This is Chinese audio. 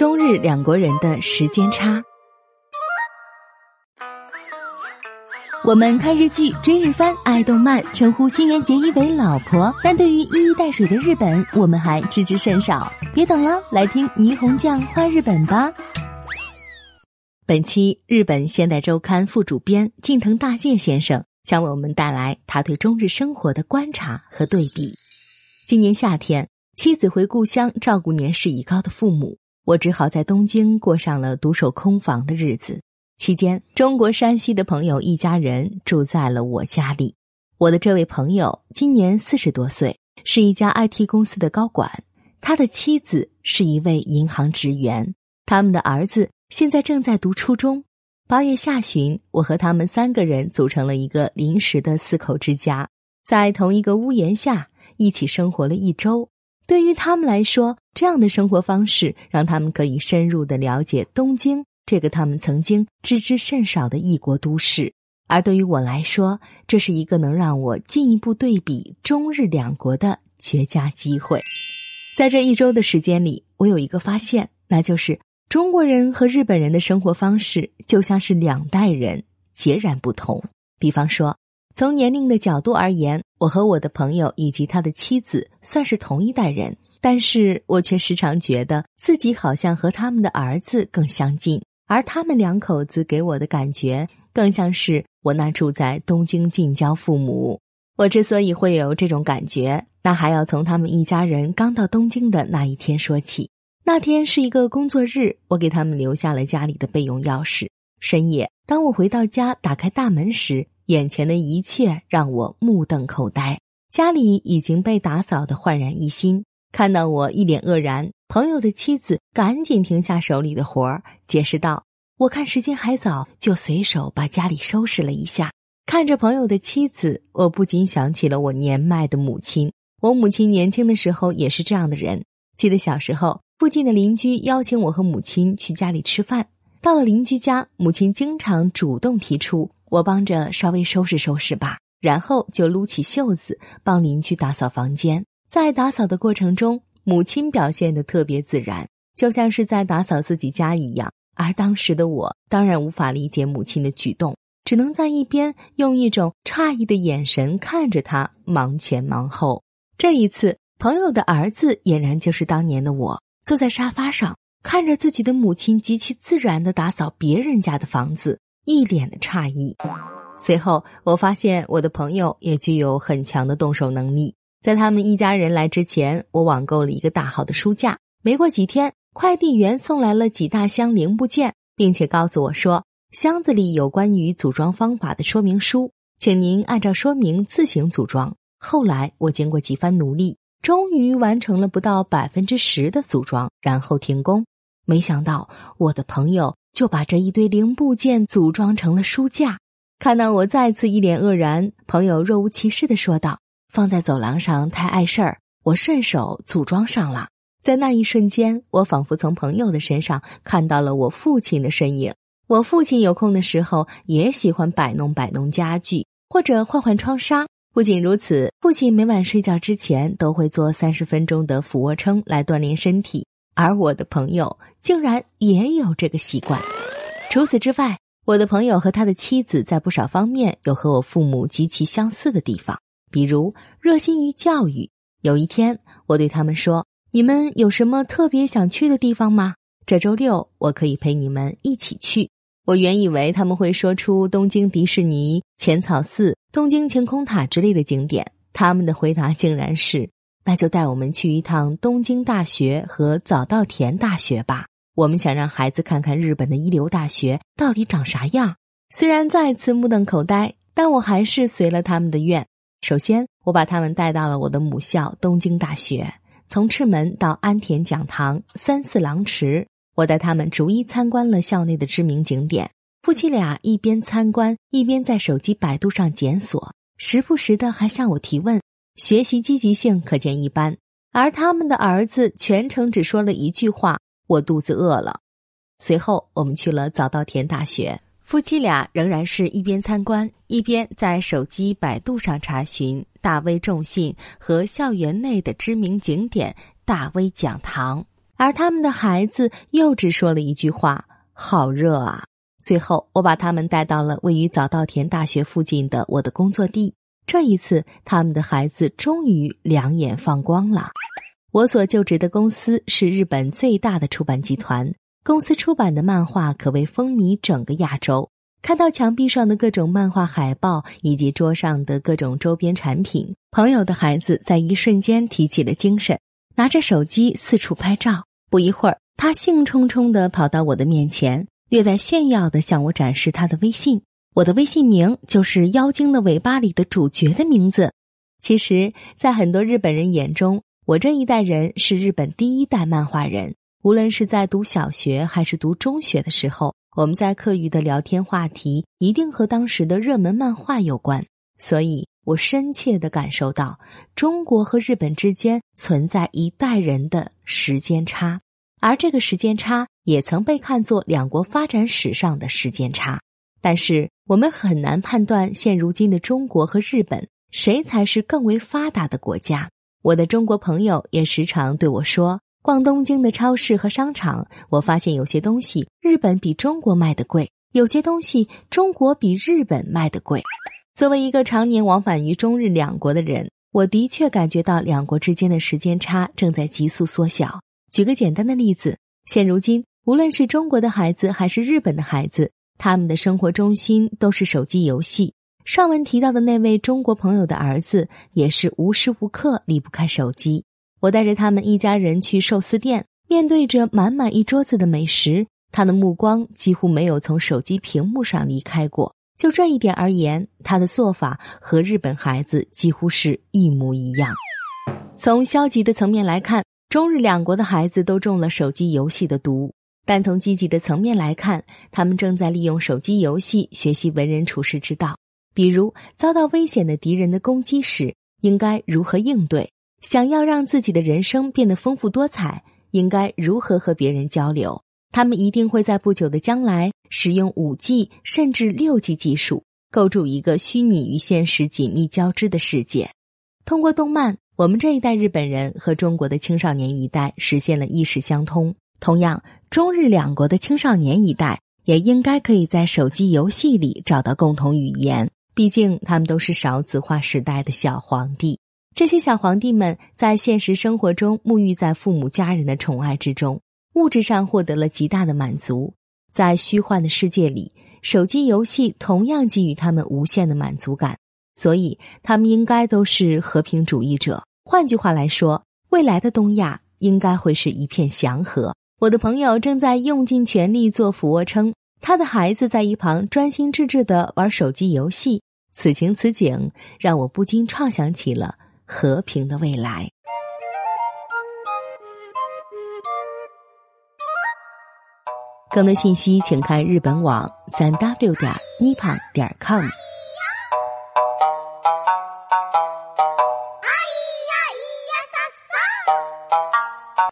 中日两国人的时间差。我们看日剧、追日番、爱动漫，称呼新垣结衣为老婆，但对于一衣带水的日本，我们还知之甚少。别等了，来听霓虹酱画日本吧。本期日本现代周刊副主编近藤大介先生将为我们带来他对中日生活的观察和对比。今年夏天，妻子回故乡照顾年事已高的父母，我只好在东京过上了独守空房的日子。期间，中国山西的朋友一家人住在了我家里。我的这位朋友今年四十多岁，是一家 IT 公司的高管，他的妻子是一位银行职员，他们的儿子现在正在读初中。八月下旬，我和他们三个人组成了一个临时的四口之家，在同一个屋檐下一起生活了一周。对于他们来说，这样的生活方式让他们可以深入的了解东京。这个他们曾经知之甚少的异国都市，而对于我来说，这是一个能让我进一步对比中日两国的绝佳机会。在这一周的时间里，我有一个发现，那就是中国人和日本人的生活方式就像是两代人，截然不同。比方说，从年龄的角度而言，我和我的朋友以及他的妻子算是同一代人，但是我却时常觉得自己好像和他们的儿子更相近。而他们两口子给我的感觉，更像是我那住在东京近郊父母。我之所以会有这种感觉，那还要从他们一家人刚到东京的那一天说起。那天是一个工作日，我给他们留下了家里的备用钥匙。深夜，当我回到家，打开大门时，眼前的一切让我目瞪口呆。家里已经被打扫的焕然一新。看到我一脸愕然，朋友的妻子赶紧停下手里的活儿，解释道：“我看时间还早，就随手把家里收拾了一下。”看着朋友的妻子，我不禁想起了我年迈的母亲。我母亲年轻的时候也是这样的人。记得小时候，附近的邻居邀请我和母亲去家里吃饭。到了邻居家，母亲经常主动提出：“我帮着稍微收拾收拾吧。”然后就撸起袖子帮邻居打扫房间。在打扫的过程中，母亲表现的特别自然，就像是在打扫自己家一样。而当时的我当然无法理解母亲的举动，只能在一边用一种诧异的眼神看着她忙前忙后。这一次，朋友的儿子俨然就是当年的我，坐在沙发上看着自己的母亲极其自然的打扫别人家的房子，一脸的诧异。随后，我发现我的朋友也具有很强的动手能力。在他们一家人来之前，我网购了一个大号的书架。没过几天，快递员送来了几大箱零部件，并且告诉我说，箱子里有关于组装方法的说明书，请您按照说明自行组装。后来，我经过几番努力，终于完成了不到百分之十的组装，然后停工。没想到，我的朋友就把这一堆零部件组装成了书架。看到我再次一脸愕然，朋友若无其事的说道。放在走廊上太碍事儿，我顺手组装上了。在那一瞬间，我仿佛从朋友的身上看到了我父亲的身影。我父亲有空的时候也喜欢摆弄摆弄家具，或者换换窗纱。不仅如此，父亲每晚睡觉之前都会做三十分钟的俯卧撑来锻炼身体。而我的朋友竟然也有这个习惯。除此之外，我的朋友和他的妻子在不少方面有和我父母极其相似的地方。比如热心于教育。有一天，我对他们说：“你们有什么特别想去的地方吗？这周六我可以陪你们一起去。”我原以为他们会说出东京迪士尼、浅草寺、东京晴空塔之类的景点，他们的回答竟然是：“那就带我们去一趟东京大学和早稻田大学吧。我们想让孩子看看日本的一流大学到底长啥样。”虽然再次目瞪口呆，但我还是随了他们的愿。首先，我把他们带到了我的母校东京大学，从赤门到安田讲堂、三四郎池，我带他们逐一参观了校内的知名景点。夫妻俩一边参观，一边在手机百度上检索，时不时的还向我提问，学习积极性可见一斑。而他们的儿子全程只说了一句话：“我肚子饿了。”随后，我们去了早稻田大学。夫妻俩仍然是一边参观，一边在手机百度上查询大威重信和校园内的知名景点大威讲堂。而他们的孩子又只说了一句话：“好热啊！”最后，我把他们带到了位于早稻田大学附近的我的工作地。这一次，他们的孩子终于两眼放光了。我所就职的公司是日本最大的出版集团，公司出版的漫画可谓风靡整个亚洲。看到墙壁上的各种漫画海报以及桌上的各种周边产品，朋友的孩子在一瞬间提起了精神，拿着手机四处拍照。不一会儿，他兴冲冲地跑到我的面前。略带炫耀的向我展示他的微信，我的微信名就是《妖精的尾巴》里的主角的名字。其实，在很多日本人眼中，我这一代人是日本第一代漫画人。无论是在读小学还是读中学的时候，我们在课余的聊天话题一定和当时的热门漫画有关。所以我深切的感受到，中国和日本之间存在一代人的时间差。而这个时间差也曾被看作两国发展史上的时间差，但是我们很难判断现如今的中国和日本谁才是更为发达的国家。我的中国朋友也时常对我说，逛东京的超市和商场，我发现有些东西日本比中国卖的贵，有些东西中国比日本卖的贵。作为一个常年往返于中日两国的人，我的确感觉到两国之间的时间差正在急速缩小。举个简单的例子，现如今，无论是中国的孩子还是日本的孩子，他们的生活中心都是手机游戏。上文提到的那位中国朋友的儿子，也是无时无刻离不开手机。我带着他们一家人去寿司店，面对着满满一桌子的美食，他的目光几乎没有从手机屏幕上离开过。就这一点而言，他的做法和日本孩子几乎是一模一样。从消极的层面来看。中日两国的孩子都中了手机游戏的毒，但从积极的层面来看，他们正在利用手机游戏学习为人处事之道。比如，遭到危险的敌人的攻击时，应该如何应对；想要让自己的人生变得丰富多彩，应该如何和别人交流。他们一定会在不久的将来使用五 G 甚至六 G 技术，构筑一个虚拟与现实紧密交织的世界。通过动漫。我们这一代日本人和中国的青少年一代实现了意识相通，同样，中日两国的青少年一代也应该可以在手机游戏里找到共同语言。毕竟，他们都是少子化时代的小皇帝。这些小皇帝们在现实生活中沐浴在父母家人的宠爱之中，物质上获得了极大的满足。在虚幻的世界里，手机游戏同样给予他们无限的满足感，所以他们应该都是和平主义者。换句话来说，未来的东亚应该会是一片祥和。我的朋友正在用尽全力做俯卧撑，他的孩子在一旁专心致志的玩手机游戏。此情此景，让我不禁畅想起了和平的未来。更多信息，请看日本网三 w 点 nippon 点 com。